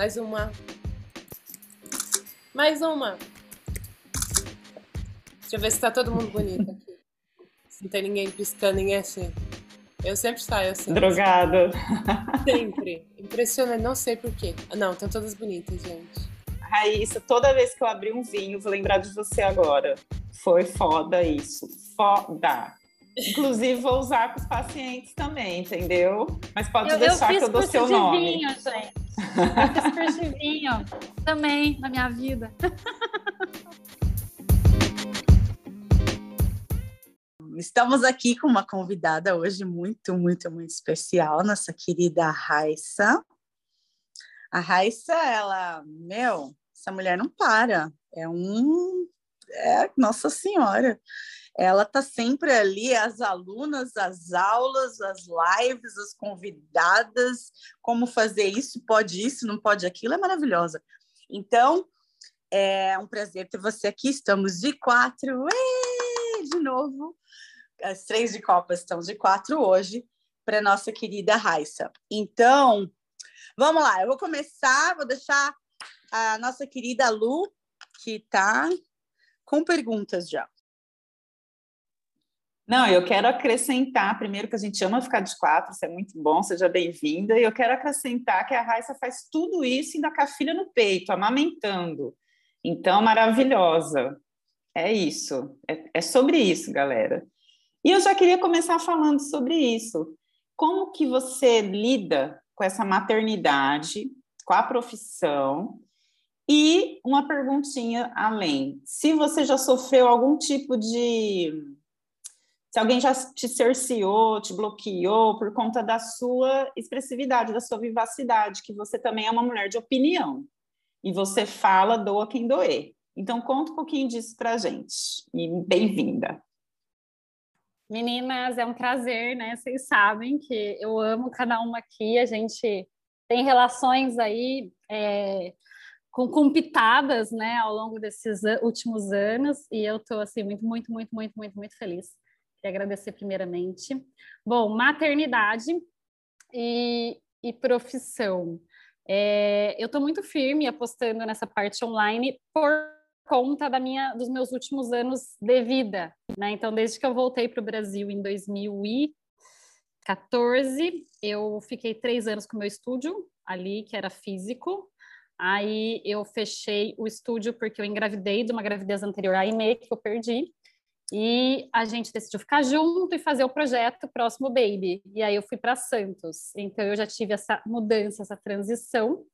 Mais uma. Mais uma. Deixa eu ver se tá todo mundo bonito aqui. Se não tem ninguém piscando, ninguém assim. Eu sempre saio assim. Drogada. Sempre. Impressionante, não sei porquê. Não, estão todas bonitas, gente. Raíssa, toda vez que eu abrir um vinho, vou lembrar de você agora. Foi foda isso. Foda. Inclusive, vou usar com os pacientes também, entendeu? Mas pode eu, deixar eu que eu dou seu nome. Vinho, gente. Eu também na minha vida. Estamos aqui com uma convidada hoje muito, muito, muito especial, nossa querida Raissa. A Raissa, ela, meu, essa mulher não para. É um. É, nossa Senhora. Ela tá sempre ali, as alunas, as aulas, as lives, as convidadas, como fazer isso, pode isso, não pode aquilo, é maravilhosa. Então, é um prazer ter você aqui. Estamos de quatro, de novo. As três de Copa estão de quatro hoje para nossa querida Raissa. Então, vamos lá. Eu vou começar, vou deixar a nossa querida Lu, que está com perguntas já. Não, eu quero acrescentar, primeiro, que a gente ama ficar de quatro, isso é muito bom, seja bem-vinda. E eu quero acrescentar que a Raissa faz tudo isso ainda com a filha no peito, amamentando. Então, maravilhosa. É isso, é, é sobre isso, galera. E eu já queria começar falando sobre isso. Como que você lida com essa maternidade, com a profissão e uma perguntinha além. Se você já sofreu algum tipo de. Se alguém já te cerceou, te bloqueou por conta da sua expressividade, da sua vivacidade, que você também é uma mulher de opinião. E você fala, doa quem doer. Então, conta um pouquinho disso para gente. E bem-vinda. Meninas, é um prazer, né? Vocês sabem que eu amo cada uma aqui. A gente tem relações aí. É com, com pitadas, né, ao longo desses últimos anos, e eu estou, assim, muito, muito, muito, muito, muito, muito feliz. Queria agradecer primeiramente. Bom, maternidade e, e profissão. É, eu estou muito firme apostando nessa parte online por conta da minha, dos meus últimos anos de vida, né? Então, desde que eu voltei para o Brasil em 2014, eu fiquei três anos com o meu estúdio ali, que era físico, Aí eu fechei o estúdio porque eu engravidei de uma gravidez anterior à IME, que eu perdi. E a gente decidiu ficar junto e fazer o projeto Próximo Baby. E aí eu fui para Santos. Então eu já tive essa mudança, essa transição.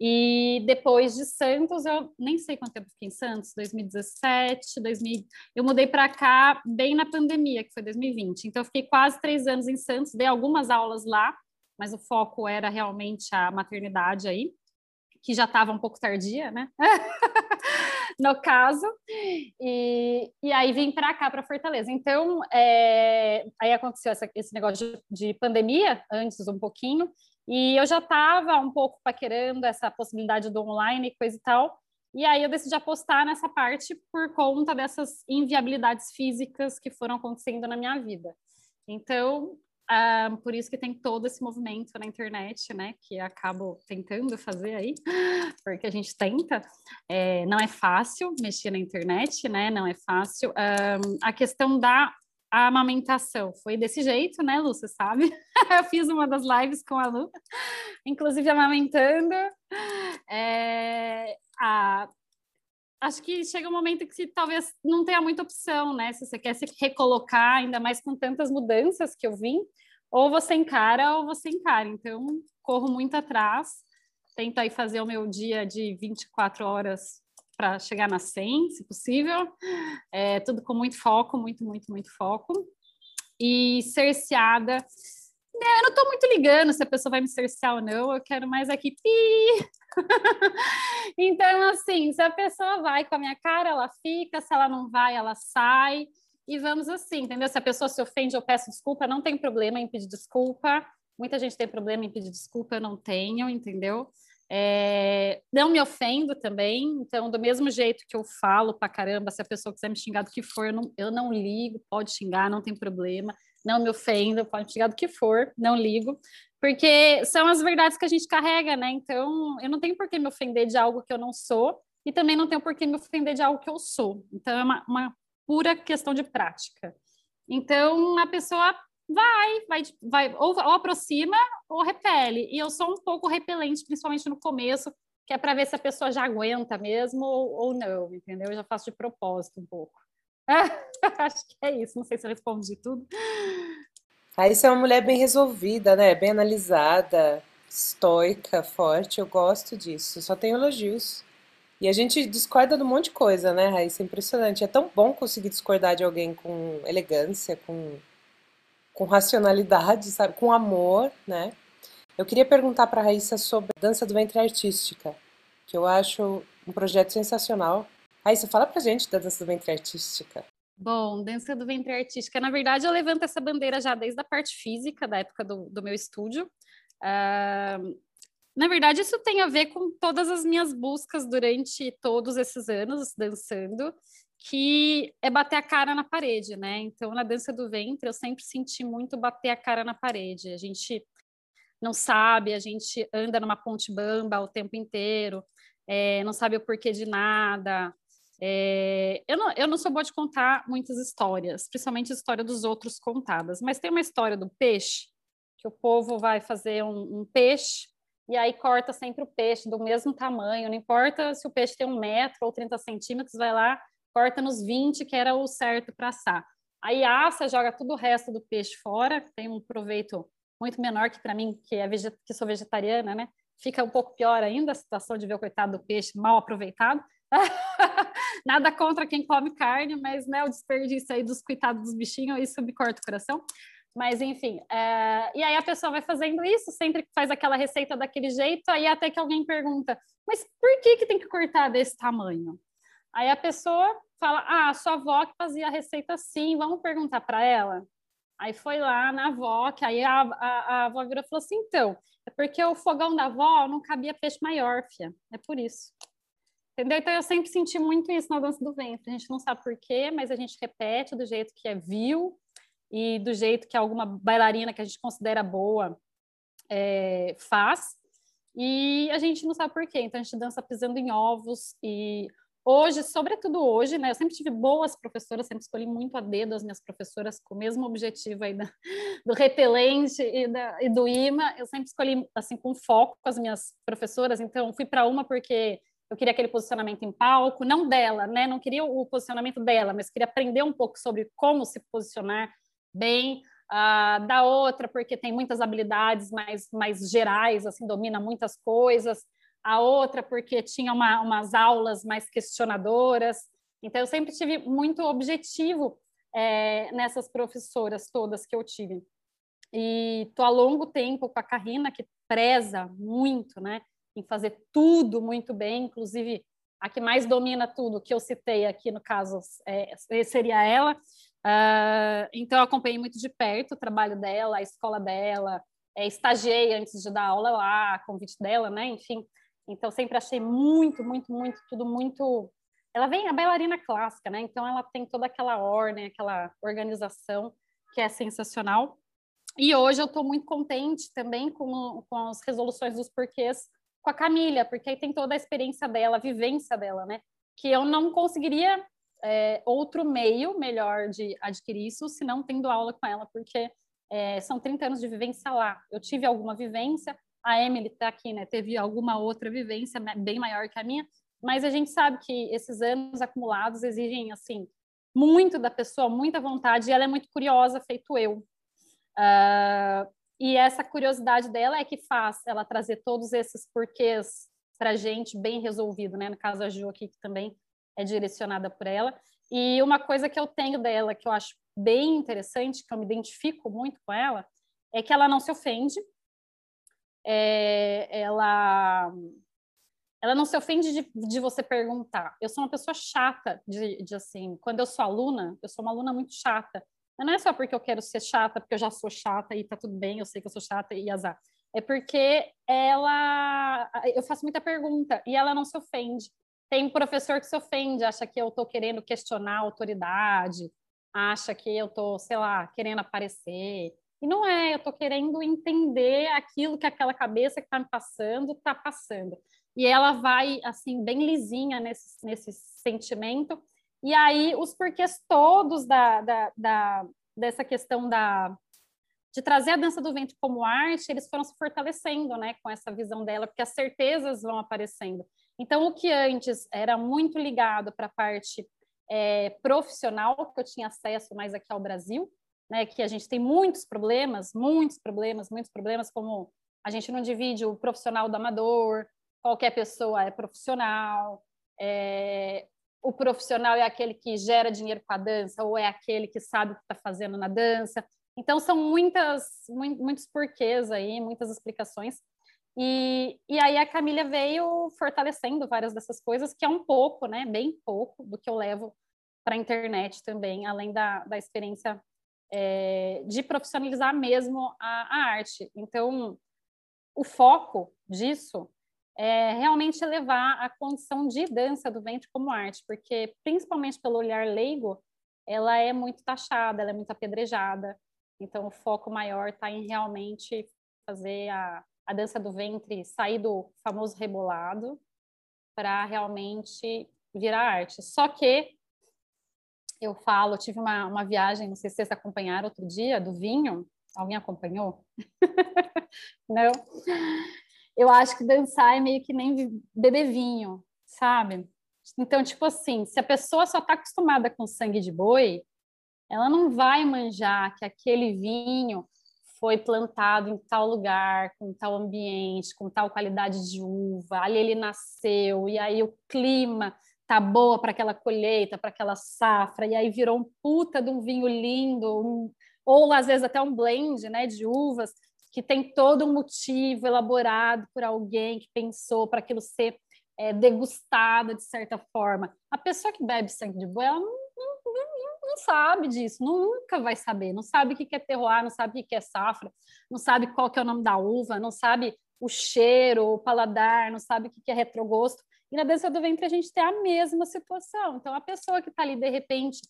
E depois de Santos, eu nem sei quanto tempo fiquei em Santos, 2017, 2000. Eu mudei para cá bem na pandemia, que foi 2020. Então eu fiquei quase três anos em Santos, dei algumas aulas lá, mas o foco era realmente a maternidade aí que já estava um pouco tardia, né? no caso, e, e aí vim para cá, para Fortaleza. Então, é, aí aconteceu essa, esse negócio de, de, pandemia, antes um pouquinho, e eu já estava um pouco paquerando essa possibilidade do online e coisa e tal, e aí eu decidi apostar nessa parte por conta dessas inviabilidades físicas que foram acontecendo na minha vida. Então, ah, por isso que tem todo esse movimento na internet, né? Que acabo tentando fazer aí, porque a gente tenta. É, não é fácil mexer na internet, né? Não é fácil. Um, a questão da amamentação foi desse jeito, né, Lu? Você sabe? Eu fiz uma das lives com a Lu, inclusive amamentando. É, a, acho que chega um momento que talvez não tenha muita opção, né? Se você quer se recolocar, ainda mais com tantas mudanças que eu vim, ou você encara ou você encara. Então, corro muito atrás, tento aí fazer o meu dia de 24 horas para chegar na 100, se possível. É, tudo com muito foco, muito, muito, muito foco. E cerceada né, eu não estou muito ligando se a pessoa vai me cercear ou não, eu quero mais aqui, pi! então, assim, se a pessoa vai com a minha cara, ela fica, se ela não vai, ela sai, e vamos assim, entendeu? Se a pessoa se ofende, eu peço desculpa, não tem problema em pedir desculpa, muita gente tem problema em pedir desculpa, eu não tenho, entendeu? É, não me ofendo também, então, do mesmo jeito que eu falo pra caramba, se a pessoa quiser me xingar do que for, eu não, eu não ligo, pode xingar, não tem problema não me ofendo, pode chegar do que for, não ligo. Porque são as verdades que a gente carrega, né? Então, eu não tenho por que me ofender de algo que eu não sou, e também não tenho por que me ofender de algo que eu sou. Então, é uma, uma pura questão de prática. Então, a pessoa vai, vai, vai ou, ou, aproxima ou repele. E eu sou um pouco repelente, principalmente no começo, que é para ver se a pessoa já aguenta mesmo ou, ou não, entendeu? Eu já faço de propósito um pouco. Acho que é isso, não sei se eu respondi tudo. Aí você é uma mulher bem resolvida, né? Bem analisada, estoica, forte. Eu gosto disso. Só tenho elogios. E a gente discorda de um monte de coisa, né, Raíssa? É impressionante. É tão bom conseguir discordar de alguém com elegância, com, com racionalidade, sabe? Com amor, né? Eu queria perguntar para a Raíssa sobre a dança do ventre artística, que eu acho um projeto sensacional. Raíssa, fala pra gente da dança do ventre artística. Bom, dança do ventre artística. Na verdade, eu levanto essa bandeira já desde a parte física, da época do, do meu estúdio. Uh, na verdade, isso tem a ver com todas as minhas buscas durante todos esses anos dançando, que é bater a cara na parede, né? Então, na dança do ventre, eu sempre senti muito bater a cara na parede. A gente não sabe, a gente anda numa ponte bamba o tempo inteiro, é, não sabe o porquê de nada, é, eu, não, eu não sou boa de contar muitas histórias, principalmente a história dos outros contadas, mas tem uma história do peixe, que o povo vai fazer um, um peixe e aí corta sempre o peixe do mesmo tamanho, não importa se o peixe tem um metro ou 30 centímetros, vai lá, corta nos 20, que era o certo para assar. Aí assa, joga todo o resto do peixe fora, tem um proveito muito menor que para mim, que, é que sou vegetariana, né? Fica um pouco pior ainda a situação de ver o coitado do peixe mal aproveitado. Nada contra quem come carne, mas né, o desperdício aí dos coitados dos bichinhos, isso me corta o coração. Mas enfim, é... e aí a pessoa vai fazendo isso, sempre faz aquela receita daquele jeito, aí até que alguém pergunta, mas por que, que tem que cortar desse tamanho? Aí a pessoa fala, ah, sua avó que fazia a receita assim, vamos perguntar para ela? Aí foi lá na avó, que aí a, a, a avó virou e falou assim, então, é porque o fogão da avó não cabia peixe maior, fia, é por isso. Entendeu? Então eu sempre senti muito isso na dança do ventre. A gente não sabe por quê, mas a gente repete do jeito que é vil e do jeito que alguma bailarina que a gente considera boa é, faz. E a gente não sabe por quê. Então a gente dança pisando em ovos e hoje, sobretudo hoje, né? Eu sempre tive boas professoras, sempre escolhi muito a dedo as minhas professoras com o mesmo objetivo aí da, do repelente e, da, e do imã. Eu sempre escolhi assim com foco com as minhas professoras. Então fui para uma porque eu queria aquele posicionamento em palco, não dela, né? Não queria o posicionamento dela, mas queria aprender um pouco sobre como se posicionar bem. Uh, da outra, porque tem muitas habilidades mais, mais gerais, assim, domina muitas coisas. A outra, porque tinha uma, umas aulas mais questionadoras. Então, eu sempre tive muito objetivo é, nessas professoras todas que eu tive. E estou há longo tempo com a Carina, que preza muito, né? em fazer tudo muito bem, inclusive a que mais domina tudo, que eu citei aqui no caso, é, seria ela. Uh, então, eu acompanhei muito de perto o trabalho dela, a escola dela, é, estagiei antes de dar aula lá, convite dela, né? Enfim, então sempre achei muito, muito, muito, tudo muito. Ela vem a bailarina clássica, né? Então, ela tem toda aquela ordem, aquela organização que é sensacional. E hoje eu estou muito contente também com, com as resoluções dos porquês com a Camila, porque aí tem toda a experiência dela, a vivência dela, né? Que eu não conseguiria é, outro meio melhor de adquirir isso se não tendo aula com ela, porque é, são 30 anos de vivência lá. Eu tive alguma vivência, a Emily está aqui, né? Teve alguma outra vivência bem maior que a minha, mas a gente sabe que esses anos acumulados exigem, assim, muito da pessoa, muita vontade, e ela é muito curiosa, feito eu. Uh, e essa curiosidade dela é que faz ela trazer todos esses porquês para gente bem resolvido, né? No caso a Ju aqui que também é direcionada por ela. E uma coisa que eu tenho dela que eu acho bem interessante, que eu me identifico muito com ela, é que ela não se ofende. É, ela ela não se ofende de, de, você perguntar. Eu sou uma pessoa chata de, de assim, quando eu sou aluna, eu sou uma aluna muito chata. Mas não é só porque eu quero ser chata, porque eu já sou chata e tá tudo bem, eu sei que eu sou chata e azar. É porque ela. Eu faço muita pergunta e ela não se ofende. Tem professor que se ofende, acha que eu tô querendo questionar a autoridade, acha que eu tô, sei lá, querendo aparecer. E não é, eu estou querendo entender aquilo que aquela cabeça que está me passando está passando. E ela vai, assim, bem lisinha nesse, nesse sentimento. E aí, os porquês todos da, da, da, dessa questão da, de trazer a dança do ventre como arte, eles foram se fortalecendo, né, com essa visão dela, porque as certezas vão aparecendo. Então, o que antes era muito ligado para a parte é, profissional, que eu tinha acesso mais aqui ao Brasil, né, que a gente tem muitos problemas, muitos problemas, muitos problemas, como a gente não divide o profissional do amador, qualquer pessoa é profissional, é, o profissional é aquele que gera dinheiro com a dança, ou é aquele que sabe o que está fazendo na dança. Então, são muitas, muitos porquês aí, muitas explicações. E, e aí a Camila veio fortalecendo várias dessas coisas, que é um pouco, né, bem pouco do que eu levo para a internet também, além da, da experiência é, de profissionalizar mesmo a, a arte. Então, o foco disso é realmente levar a condição de dança do ventre como arte, porque principalmente pelo olhar leigo, ela é muito taxada, ela é muito apedrejada. Então, o foco maior está em realmente fazer a, a dança do ventre sair do famoso rebolado para realmente virar arte. Só que eu falo, eu tive uma, uma viagem, não sei se vocês acompanharam outro dia, do vinho. Alguém acompanhou? não? Eu acho que dançar é meio que nem beber vinho, sabe? Então, tipo assim, se a pessoa só está acostumada com sangue de boi, ela não vai manjar que aquele vinho foi plantado em tal lugar, com tal ambiente, com tal qualidade de uva, ali ele nasceu, e aí o clima tá boa para aquela colheita, para aquela safra, e aí virou um puta de um vinho lindo, um, ou às vezes até um blend né, de uvas, que tem todo um motivo elaborado por alguém que pensou para aquilo ser é, degustado de certa forma. A pessoa que bebe sangue de boi, ela não não sabe disso, nunca vai saber, não sabe o que é terroir, não sabe o que é safra, não sabe qual que é o nome da uva, não sabe o cheiro, o paladar, não sabe o que é retrogosto. E na dança do ventre a gente tem a mesma situação. Então, a pessoa que está ali, de repente,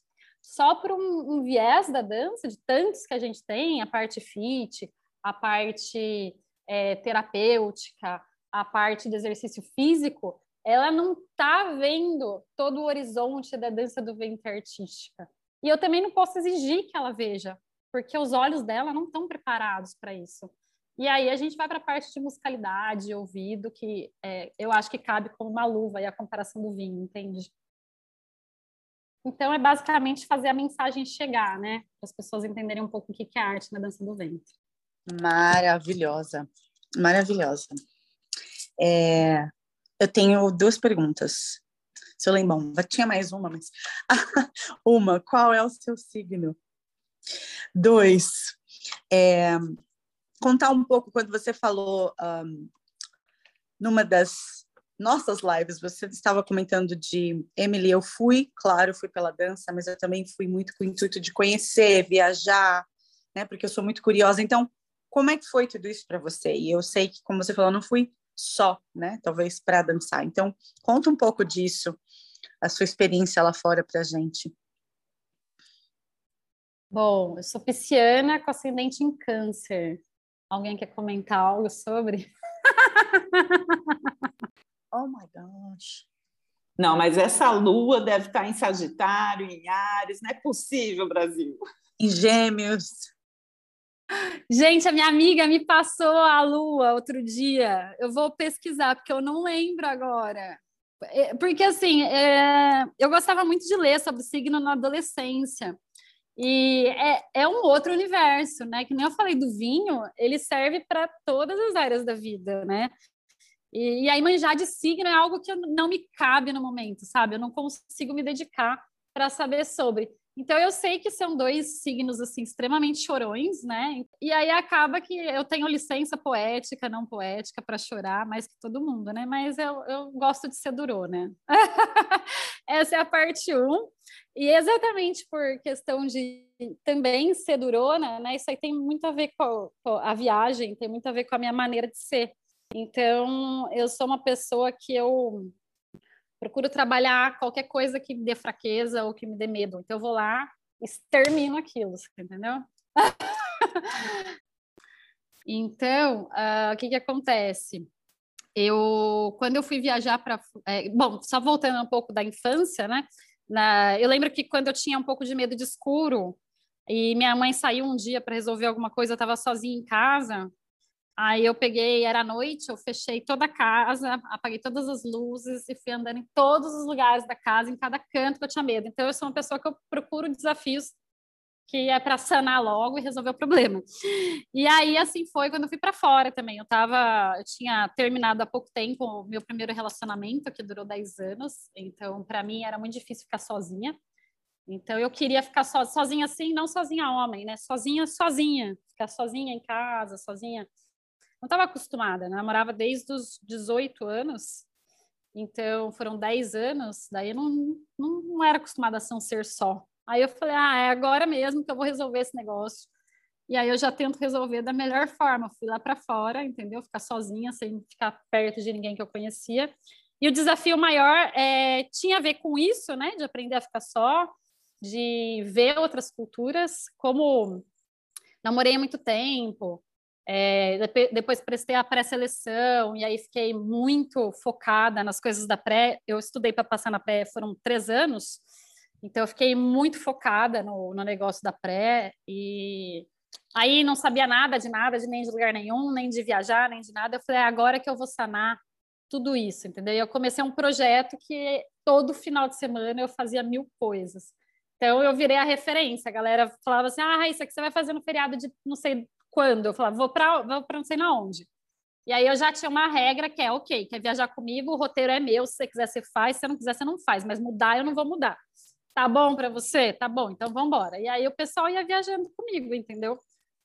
só por um, um, viés da dança, de tantos que a gente tem, a parte fit, a parte é, terapêutica, a parte de exercício físico, ela não está vendo todo o horizonte da dança do ventre artística. E eu também não posso exigir que ela veja, porque os olhos dela não estão preparados para isso. E aí a gente vai para a parte de musicalidade, ouvido, que é, eu acho que cabe como uma luva e a comparação do vinho, entende? Então é basicamente fazer a mensagem chegar, né? Para as pessoas entenderem um pouco o que é arte na dança do ventre. Maravilhosa, maravilhosa. É, eu tenho duas perguntas se eu lembro, tinha mais uma, mas uma, qual é o seu signo? Dois, é, contar um pouco quando você falou um, numa das nossas lives, você estava comentando de Emily, eu fui, claro, fui pela dança, mas eu também fui muito com o intuito de conhecer, viajar, né? Porque eu sou muito curiosa. Então, como é que foi tudo isso para você? E eu sei que, como você falou, não fui só, né? Talvez para dançar. Então, conta um pouco disso a sua experiência lá fora para a gente. Bom, eu sou pisciana com ascendente em câncer. Alguém quer comentar algo sobre? oh my gosh. Não, mas essa lua deve estar em Sagitário, em Ares, não é possível, Brasil. Em Gêmeos. Gente, a minha amiga me passou a lua outro dia. Eu vou pesquisar, porque eu não lembro agora. É, porque, assim, é, eu gostava muito de ler sobre signo na adolescência. E é, é um outro universo, né? Que nem eu falei do vinho, ele serve para todas as áreas da vida, né? E, e aí, manjar de signo é algo que não me cabe no momento, sabe? Eu não consigo me dedicar para saber sobre. Então eu sei que são dois signos assim extremamente chorões, né? E aí acaba que eu tenho licença poética, não poética para chorar mais que todo mundo, né? Mas eu, eu gosto de ser durô, né? Essa é a parte 1. Um. E exatamente por questão de também ser durona, né? Isso aí tem muito a ver com a viagem, tem muito a ver com a minha maneira de ser. Então, eu sou uma pessoa que eu procuro trabalhar qualquer coisa que me dê fraqueza ou que me dê medo. Então eu vou lá, extermino aquilo, entendeu? Então, uh, o que que acontece? Eu, quando eu fui viajar para, é, bom, só voltando um pouco da infância, né? Na, eu lembro que quando eu tinha um pouco de medo de escuro e minha mãe saiu um dia para resolver alguma coisa, eu estava sozinha em casa. Aí eu peguei, era noite, eu fechei toda a casa, apaguei todas as luzes e fui andando em todos os lugares da casa, em cada canto que eu tinha medo. Então eu sou uma pessoa que eu procuro desafios que é para sanar logo e resolver o problema. E aí assim foi quando eu fui para fora também. Eu tava, eu tinha terminado há pouco tempo o meu primeiro relacionamento, que durou 10 anos. Então, para mim era muito difícil ficar sozinha. Então eu queria ficar so, sozinha assim, não sozinha homem, né? Sozinha, sozinha, ficar sozinha em casa, sozinha. Não estava acostumada, né? Namorava desde os 18 anos. Então foram 10 anos, daí eu não, não, não era acostumada a um ser só. Aí eu falei, ah, é agora mesmo que eu vou resolver esse negócio. E aí eu já tento resolver da melhor forma. Fui lá para fora, entendeu? Ficar sozinha, sem ficar perto de ninguém que eu conhecia. E o desafio maior é, tinha a ver com isso, né? De aprender a ficar só, de ver outras culturas. Como namorei muito tempo, é, depois prestei a pré-seleção e aí fiquei muito focada nas coisas da pré. Eu estudei para passar na pré, foram três anos. Então, eu fiquei muito focada no, no negócio da pré e aí não sabia nada de nada, de nem de lugar nenhum, nem de viajar, nem de nada. Eu falei, é agora que eu vou sanar tudo isso, entendeu? E eu comecei um projeto que todo final de semana eu fazia mil coisas. Então, eu virei a referência. A galera falava assim, ah, isso aqui você vai fazer no feriado de não sei quando. Eu falava, vou para vou não sei na onde. E aí eu já tinha uma regra que é, ok, quer viajar comigo, o roteiro é meu, se você quiser você faz, se você não quiser você não faz, mas mudar eu não vou mudar. Tá bom para você? Tá bom, então vamos embora. E aí o pessoal ia viajando comigo, entendeu?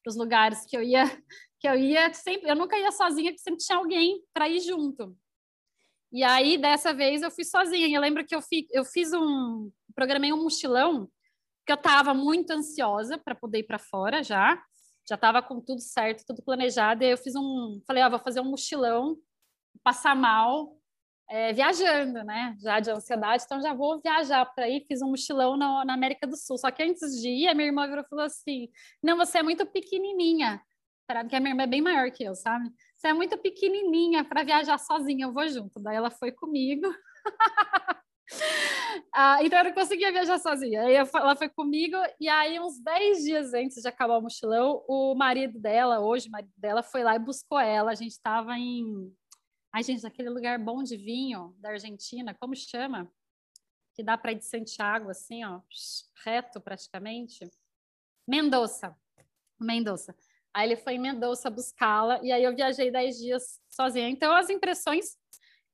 Para os lugares que eu ia, que eu ia sempre, eu nunca ia sozinha, porque sempre tinha alguém para ir junto. E aí dessa vez eu fui sozinha. Eu lembro que eu, fi, eu fiz um, programei um mochilão, que eu estava muito ansiosa para poder ir para fora já. Já estava com tudo certo, tudo planejado. E eu fiz um, falei, ó, ah, vou fazer um mochilão, passar mal, é, viajando, né? Já de ansiedade, então já vou viajar para aí. Fiz um mochilão na, na, América do Sul. Só que antes de ir, a minha irmã virou e falou assim: Não, você é muito pequenininha. Porque a minha irmã é bem maior que eu, sabe? Você é muito pequenininha para viajar sozinha, eu vou junto. Daí ela foi comigo. ah, então eu não conseguia viajar sozinha. Aí ela foi comigo, e aí, uns 10 dias antes de acabar o mochilão, o marido dela, hoje o marido dela, foi lá e buscou ela. A gente estava em Ai, gente, aquele lugar bom de vinho da Argentina, como chama? Que dá para ir de Santiago, assim, ó, reto praticamente. Mendoza. Mendoza. Aí ele foi em Mendoza buscá-la, e aí eu viajei dez dias sozinha. Então, as impressões.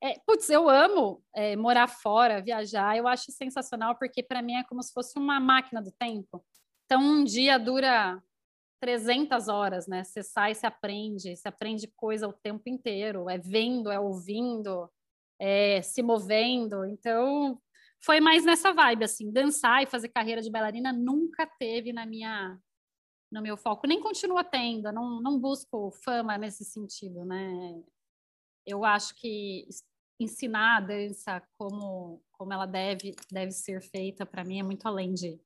É, putz, eu amo é, morar fora, viajar, eu acho sensacional, porque para mim é como se fosse uma máquina do tempo. Então, um dia dura 300 horas, né? Você sai, se aprende, se aprende coisa o tempo inteiro, é vendo, é ouvindo, é se movendo. Então, foi mais nessa vibe, assim, dançar e fazer carreira de bailarina nunca teve na minha no meu foco, nem continua tendo, não, não busco fama nesse sentido, né? Eu acho que ensinar a dança como, como ela deve, deve ser feita, para mim, é muito além de,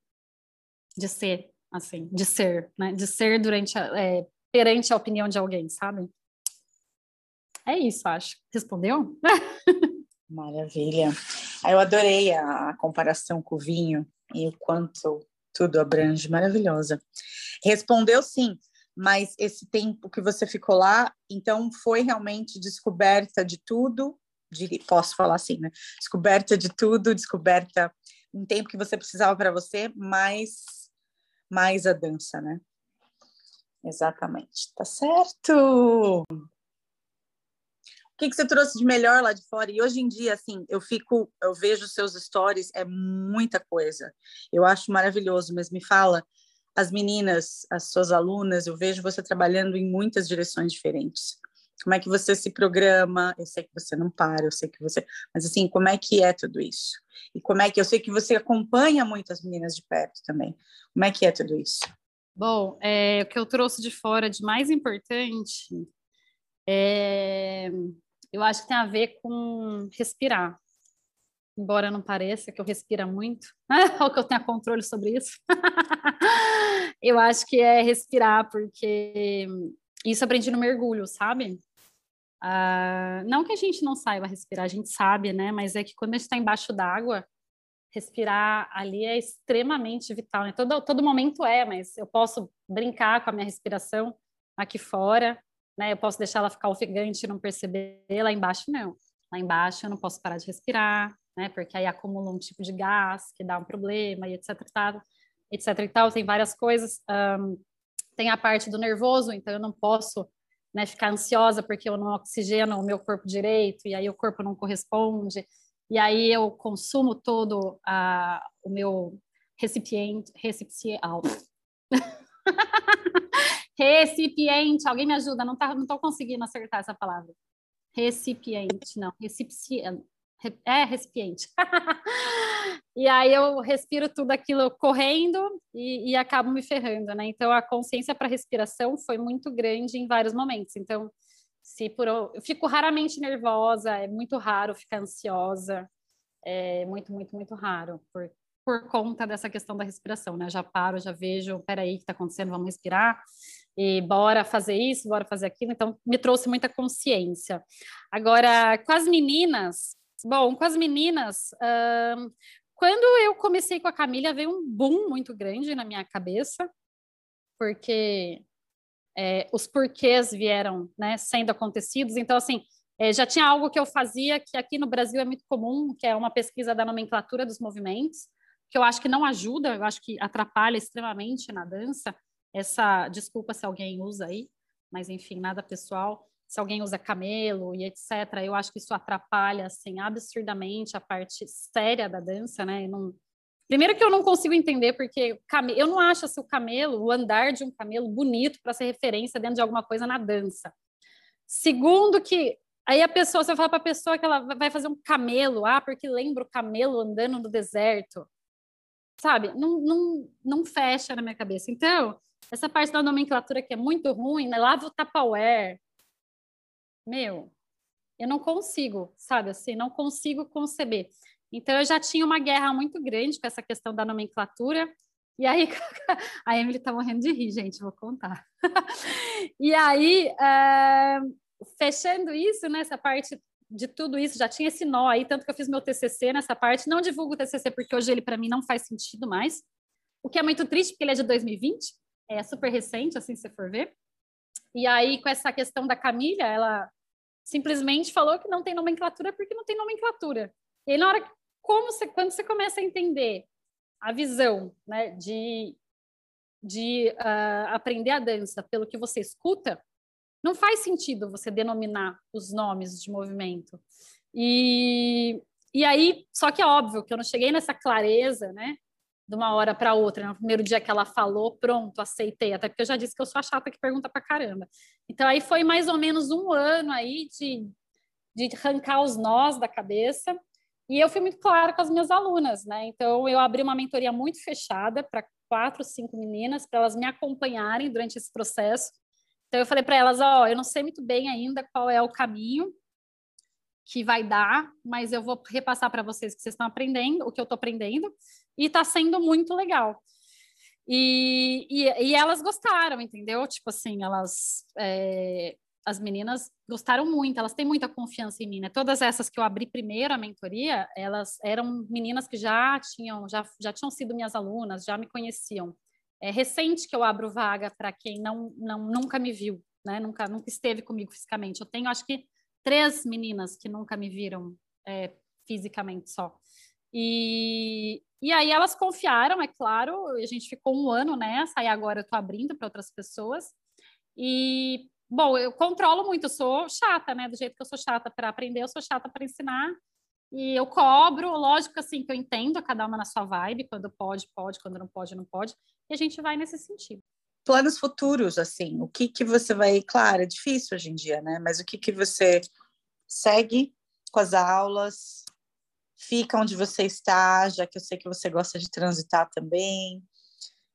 de ser assim, de ser, né? De ser durante a, é, perante a opinião de alguém, sabe? É isso, acho. Respondeu? Maravilha. Eu adorei a comparação com o vinho e o quanto tudo abrange, maravilhosa. Respondeu sim, mas esse tempo que você ficou lá, então foi realmente descoberta de tudo, posso falar assim, né? Descoberta de tudo, descoberta um tempo que você precisava para você, mas mais a dança, né? Exatamente, tá certo. O que, que você trouxe de melhor lá de fora? E hoje em dia, assim, eu fico, eu vejo seus stories, é muita coisa. Eu acho maravilhoso, mas me fala, as meninas, as suas alunas, eu vejo você trabalhando em muitas direções diferentes. Como é que você se programa? Eu sei que você não para, eu sei que você. Mas, assim, como é que é tudo isso? E como é que. Eu sei que você acompanha muitas meninas de perto também. Como é que é tudo isso? Bom, é, o que eu trouxe de fora de mais importante é, eu acho que tem a ver com respirar. Embora não pareça que eu respira muito, ou que eu tenha controle sobre isso. eu acho que é respirar, porque isso aprendi no mergulho, sabe? Uh, não que a gente não saiba respirar, a gente sabe, né? Mas é que quando a gente está embaixo d'água, respirar ali é extremamente vital. Né? Todo, todo momento é, mas eu posso brincar com a minha respiração aqui fora, né? Eu posso deixar ela ficar ofegante e não perceber. Lá embaixo, não. Lá embaixo eu não posso parar de respirar, né? Porque aí acumula um tipo de gás que dá um problema e etc e tal, etc e tal. Tem várias coisas. Um, tem a parte do nervoso, então eu não posso né, ficar ansiosa porque eu não oxigeno o meu corpo direito e aí o corpo não corresponde e aí eu consumo todo a, o meu recipiente, recipiente, recipiente, alguém me ajuda, não tá, não tô conseguindo acertar essa palavra. Recipiente, não, recipiente, é recipiente. e aí eu respiro tudo aquilo correndo e, e acabo me ferrando, né? Então a consciência para respiração foi muito grande em vários momentos. Então, se por eu fico raramente nervosa, é muito raro ficar ansiosa, é muito, muito, muito raro por, por conta dessa questão da respiração, né? Já paro, já vejo, peraí, o que está acontecendo? Vamos respirar e bora fazer isso, bora fazer aquilo. Então, me trouxe muita consciência. Agora, com as meninas, Bom, com as meninas, quando eu comecei com a Camila, veio um boom muito grande na minha cabeça, porque é, os porquês vieram né, sendo acontecidos. Então, assim, é, já tinha algo que eu fazia que aqui no Brasil é muito comum, que é uma pesquisa da nomenclatura dos movimentos, que eu acho que não ajuda, eu acho que atrapalha extremamente na dança. Essa, desculpa se alguém usa aí, mas enfim, nada pessoal se alguém usa camelo e etc. Eu acho que isso atrapalha assim absurdamente a parte séria da dança, né? Não... Primeiro que eu não consigo entender porque eu não acho assim, o camelo, o andar de um camelo bonito para ser referência dentro de alguma coisa na dança. Segundo que aí a pessoa, você fala para a pessoa que ela vai fazer um camelo, ah, porque lembra o camelo andando no deserto. Sabe? Não, não, não fecha na minha cabeça. Então, essa parte da nomenclatura que é muito ruim, né? lava o Tupperware, meu, eu não consigo, sabe assim, não consigo conceber. Então eu já tinha uma guerra muito grande com essa questão da nomenclatura. E aí a Emily tá morrendo de rir, gente, vou contar. e aí, é, fechando isso, nessa né, parte de tudo isso, já tinha esse nó aí, tanto que eu fiz meu TCC nessa parte. Não divulgo o TCC porque hoje ele para mim não faz sentido mais. O que é muito triste, porque ele é de 2020, é super recente, assim, se for ver. E aí, com essa questão da Camila, ela simplesmente falou que não tem nomenclatura porque não tem nomenclatura. E aí, na hora, como você, quando você começa a entender a visão né, de, de uh, aprender a dança pelo que você escuta, não faz sentido você denominar os nomes de movimento. E, e aí, só que é óbvio que eu não cheguei nessa clareza, né? De uma hora para outra. No primeiro dia que ela falou, pronto, aceitei. Até porque eu já disse que eu sou a chata que pergunta para caramba. Então aí foi mais ou menos um ano aí de, de arrancar os nós da cabeça. E eu fui muito clara com as minhas alunas, né? Então eu abri uma mentoria muito fechada para quatro, cinco meninas para elas me acompanharem durante esse processo. Então eu falei para elas, ó, oh, eu não sei muito bem ainda qual é o caminho, que vai dar, mas eu vou repassar para vocês que vocês estão aprendendo, o que eu estou aprendendo, e está sendo muito legal. E, e, e, elas gostaram, entendeu? Tipo assim, elas. É, as meninas gostaram muito, elas têm muita confiança em mim, né? Todas essas que eu abri primeiro a mentoria, elas eram meninas que já tinham, já, já tinham sido minhas alunas, já me conheciam. É recente que eu abro vaga para quem não, não nunca me viu, né? Nunca, nunca esteve comigo fisicamente. Eu tenho, acho que três meninas que nunca me viram é, fisicamente só. E, e aí elas confiaram, é claro, a gente ficou um ano nessa, e agora eu estou abrindo para outras pessoas. E, bom, eu controlo muito, eu sou chata, né? Do jeito que eu sou chata para aprender, eu sou chata para ensinar. E eu cobro, lógico assim, que eu entendo cada uma na sua vibe, quando pode, pode, quando não pode, não pode. E a gente vai nesse sentido planos futuros, assim, o que que você vai, claro, é difícil hoje em dia, né? Mas o que que você segue com as aulas, fica onde você está, já que eu sei que você gosta de transitar também,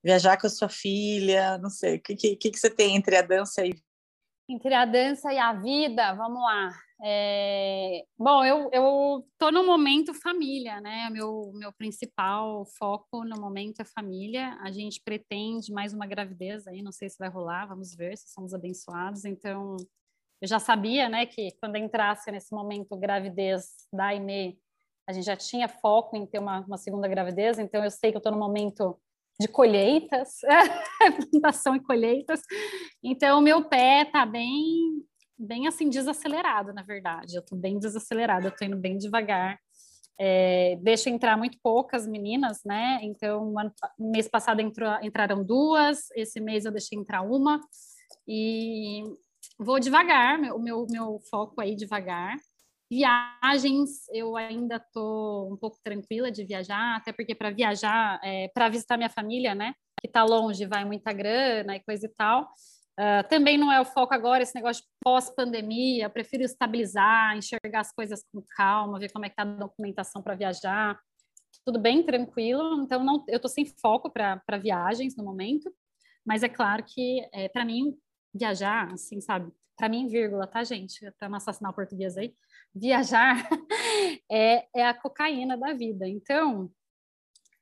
viajar com a sua filha, não sei, o que que, que você tem entre a dança e Entre a dança e a vida, vamos lá. É... Bom, eu, eu tô no momento família, né? Meu, meu principal foco no momento é família. A gente pretende mais uma gravidez aí, não sei se vai rolar, vamos ver se somos abençoados. Então, eu já sabia, né, que quando entrasse nesse momento gravidez da Aimee, a gente já tinha foco em ter uma, uma segunda gravidez, então eu sei que eu estou no momento de colheitas, plantação e colheitas. Então, meu pé está bem, bem assim, desacelerado, na verdade. Eu estou bem desacelerada, eu estou indo bem devagar. É, deixo entrar muito poucas meninas, né? Então, no mês passado entrou, entraram duas, esse mês eu deixei entrar uma. E vou devagar, o meu, meu foco aí devagar. Viagens, eu ainda estou um pouco tranquila de viajar, até porque para viajar, é, para visitar minha família, né, que está longe, vai muita grana e coisa e tal. Uh, também não é o foco agora esse negócio de pós-pandemia, prefiro estabilizar, enxergar as coisas com calma, ver como é que está a documentação para viajar. Tudo bem, tranquilo. Então, não, eu estou sem foco para viagens no momento, mas é claro que, é, para mim, viajar, assim, sabe? Para mim, vírgula, tá, gente? Para não assassinar o português aí viajar é, é a cocaína da vida. Então,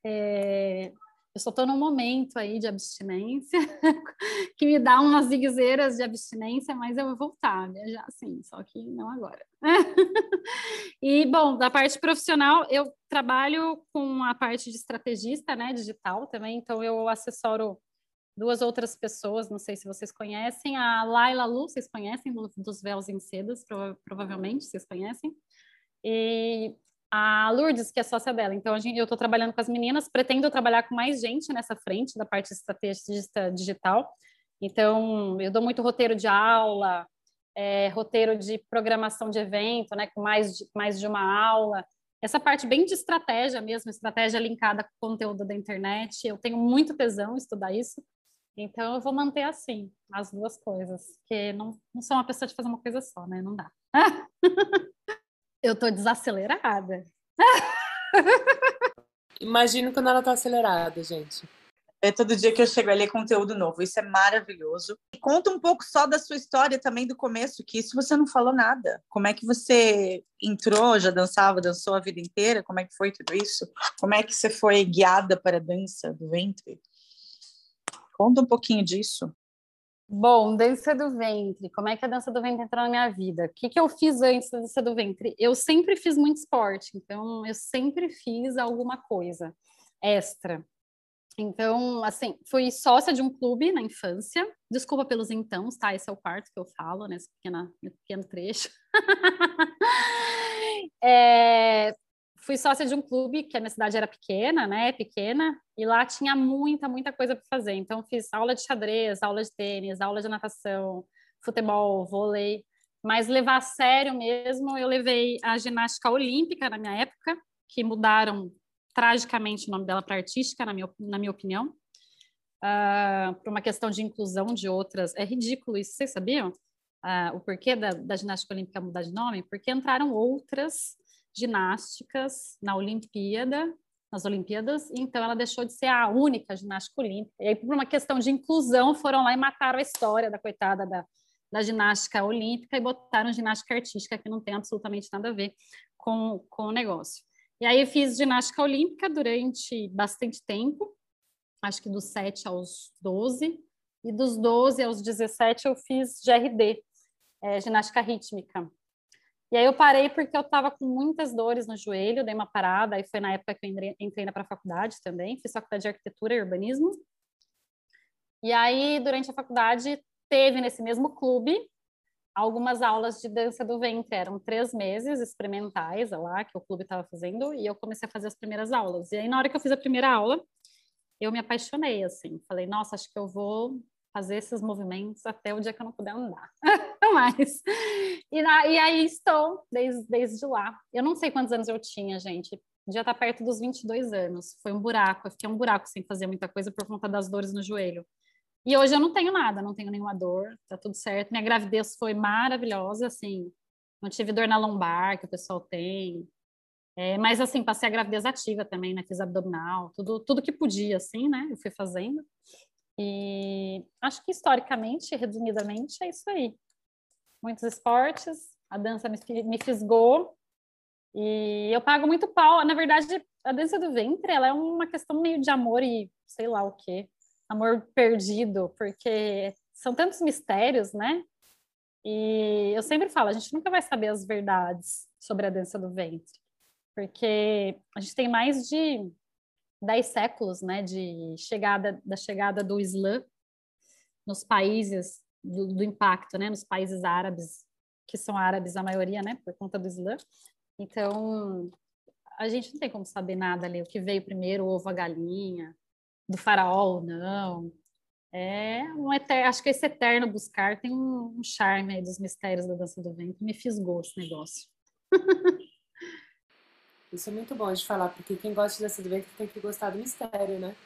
é, eu só estou num momento aí de abstinência que me dá umas ziguezeiras de abstinência, mas eu vou voltar a viajar sim, só que não agora. e, bom, da parte profissional, eu trabalho com a parte de estrategista, né, digital também, então eu assessoro duas outras pessoas, não sei se vocês conhecem, a Laila Lu, vocês conhecem, dos Véus em Sedas, prova provavelmente vocês conhecem, e a Lourdes, que é sócia dela. Então, gente, eu estou trabalhando com as meninas, pretendo trabalhar com mais gente nessa frente da parte de estratégia digital. Então, eu dou muito roteiro de aula, é, roteiro de programação de evento, né, com mais de, mais de uma aula. Essa parte bem de estratégia mesmo, estratégia linkada com o conteúdo da internet. Eu tenho muito tesão em estudar isso. Então, eu vou manter assim, as duas coisas, porque não, não sou uma pessoa de fazer uma coisa só, né? Não dá. eu tô desacelerada. Imagino quando ela tá acelerada, gente. É todo dia que eu chego ali é conteúdo novo. Isso é maravilhoso. Conta um pouco só da sua história também do começo, que isso você não falou nada. Como é que você entrou, já dançava, dançou a vida inteira? Como é que foi tudo isso? Como é que você foi guiada para a dança do ventre? Conta um pouquinho disso. Bom, dança do ventre. Como é que a dança do ventre entrou na minha vida? O que, que eu fiz antes da dança do ventre? Eu sempre fiz muito esporte, então eu sempre fiz alguma coisa extra. Então, assim, fui sócia de um clube na infância. Desculpa pelos então, tá? Esse é o quarto que eu falo, nesse pequeno trecho. é, fui sócia de um clube, que a minha cidade era pequena, né? Pequena, e lá tinha muita, muita coisa para fazer. Então, fiz aula de xadrez, aula de tênis, aula de natação, futebol, vôlei. Mas levar a sério mesmo, eu levei a ginástica olímpica na minha época, que mudaram tragicamente o nome dela para artística, na minha, na minha opinião, uh, por uma questão de inclusão de outras. É ridículo isso, vocês sabiam? Uh, o porquê da, da ginástica olímpica mudar de nome? Porque entraram outras ginásticas na Olimpíada, nas Olimpíadas, então ela deixou de ser a única ginástica olímpica. E aí, por uma questão de inclusão, foram lá e mataram a história da coitada da, da ginástica olímpica e botaram ginástica artística, que não tem absolutamente nada a ver com, com o negócio. E aí eu fiz ginástica olímpica durante bastante tempo, acho que dos 7 aos 12, e dos 12 aos 17 eu fiz GRD, é, ginástica rítmica. E aí eu parei porque eu estava com muitas dores no joelho, dei uma parada, aí foi na época que eu entrei, para a faculdade também, fiz faculdade de arquitetura e urbanismo. E aí, durante a faculdade, teve nesse mesmo clube algumas aulas de dança do ventre, eram três meses experimentais lá, que o clube estava fazendo, e eu comecei a fazer as primeiras aulas. E aí, na hora que eu fiz a primeira aula, eu me apaixonei, assim, falei, nossa, acho que eu vou fazer esses movimentos até o dia que eu não puder andar mais. E, na, e aí estou desde, desde lá. Eu não sei quantos anos eu tinha, gente. Já está perto dos 22 anos. Foi um buraco. Eu fiquei um buraco sem fazer muita coisa por conta das dores no joelho. E hoje eu não tenho nada, não tenho nenhuma dor, tá tudo certo. Minha gravidez foi maravilhosa, assim. Não tive dor na lombar, que o pessoal tem. É, mas, assim, passei a gravidez ativa também, né? Fiz abdominal, tudo, tudo que podia, assim, né? Eu fui fazendo. E acho que historicamente, resumidamente, é isso aí. Muitos esportes, a dança me, me fisgou e eu pago muito pau. Na verdade, a dança do ventre, ela é uma questão meio de amor e sei lá o quê. Amor perdido, porque são tantos mistérios, né? E eu sempre falo, a gente nunca vai saber as verdades sobre a dança do ventre, porque a gente tem mais de dez séculos, né, de chegada da chegada do Islã nos países do, do, impacto, né, nos países árabes, que são árabes a maioria, né, por conta do Islã. Então, a gente não tem como saber nada ali, o que veio primeiro, o ovo, a galinha, do faraó ou não. É um eterno, acho que esse eterno buscar tem um, um charme aí dos mistérios da dança do vento, me fisgou esse negócio. Isso é muito bom de falar, porque quem gosta de dança do vento tem que gostar do mistério, né?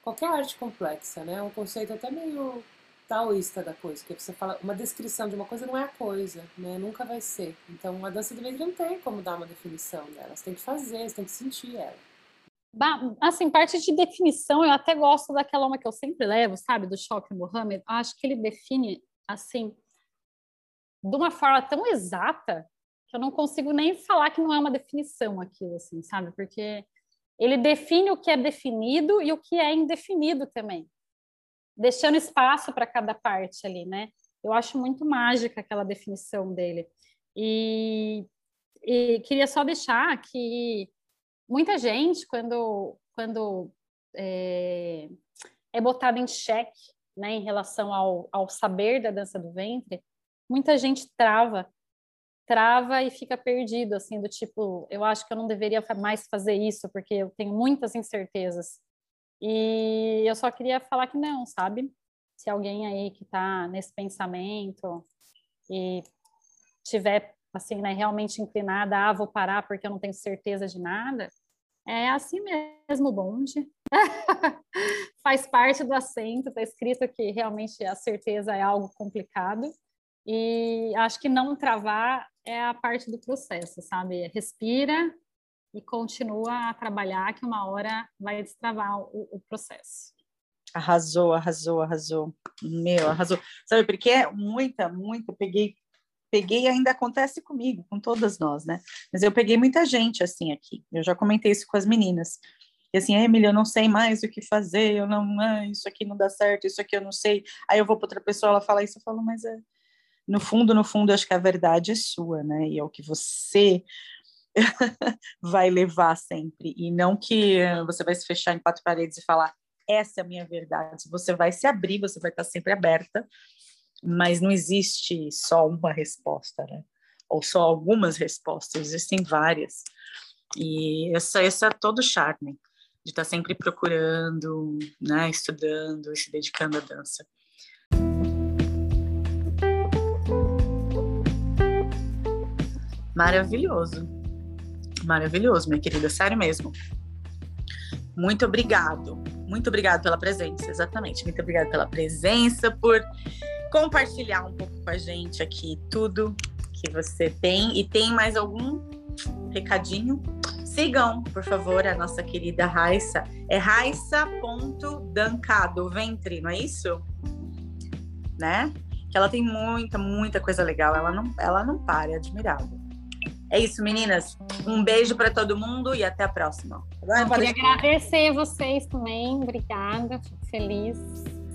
Qualquer arte complexa, né? É um conceito até meio taoísta da coisa, que você fala, uma descrição de uma coisa não é a coisa, né? Nunca vai ser. Então, a dança do ventre não tem como dar uma definição dela, você tem que fazer, você tem que sentir ela. Assim, parte de definição, eu até gosto daquela uma que eu sempre levo, sabe, do Choque Mohammed. Acho que ele define, assim, de uma forma tão exata que eu não consigo nem falar que não é uma definição aquilo, assim, sabe? Porque ele define o que é definido e o que é indefinido também deixando espaço para cada parte ali, né? Eu acho muito mágica aquela definição dele. E, e queria só deixar que muita gente, quando, quando é, é botada em xeque né, em relação ao, ao saber da dança do ventre, muita gente trava, trava e fica perdido, assim, do tipo, eu acho que eu não deveria mais fazer isso, porque eu tenho muitas incertezas. E eu só queria falar que não, sabe? Se alguém aí que está nesse pensamento e tiver assim, né, realmente inclinada, ah, vou parar porque eu não tenho certeza de nada, é assim mesmo, bonde. Faz parte do assento, está escrito que realmente a certeza é algo complicado. E acho que não travar é a parte do processo, sabe? Respira, e continua a trabalhar, que uma hora vai destravar o, o processo. Arrasou, arrasou, arrasou. Meu, arrasou. Sabe por quê? Muita, muita. Peguei, peguei ainda acontece comigo, com todas nós, né? Mas eu peguei muita gente assim aqui. Eu já comentei isso com as meninas. E assim, Emily, eu não sei mais o que fazer, eu não, ah, isso aqui não dá certo, isso aqui eu não sei. Aí eu vou para outra pessoa, ela fala isso, eu falo, mas é, no fundo, no fundo, acho que a verdade é sua, né? E é o que você vai levar sempre. E não que você vai se fechar em quatro paredes e falar, essa é a minha verdade. Você vai se abrir, você vai estar sempre aberta, mas não existe só uma resposta, né? Ou só algumas respostas, existem várias. E essa, esse é todo o charme de estar sempre procurando, né, estudando e se dedicando à dança. Maravilhoso. Maravilhoso, minha querida, sério mesmo. Muito obrigado. Muito obrigado pela presença, exatamente. Muito obrigada pela presença, por compartilhar um pouco com a gente aqui tudo que você tem. E tem mais algum recadinho? Sigam, por favor, a nossa querida Raissa. É raissa.dancado, ventre, não é isso? Né? Que ela tem muita, muita coisa legal. Ela não, ela não para, é admirável. É isso, meninas. Um beijo para todo mundo e até a próxima. Eu queria agradecer vocês também. Obrigada. Fico feliz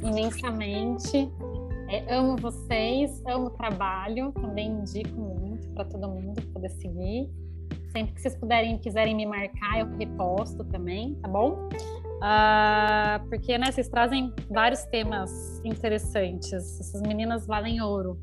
imensamente. É, amo vocês, amo o trabalho. Também indico muito para todo mundo poder seguir. Sempre que vocês puderem, quiserem me marcar, eu reposto também, tá bom? Uh, porque né, vocês trazem vários temas interessantes. Essas meninas valem ouro.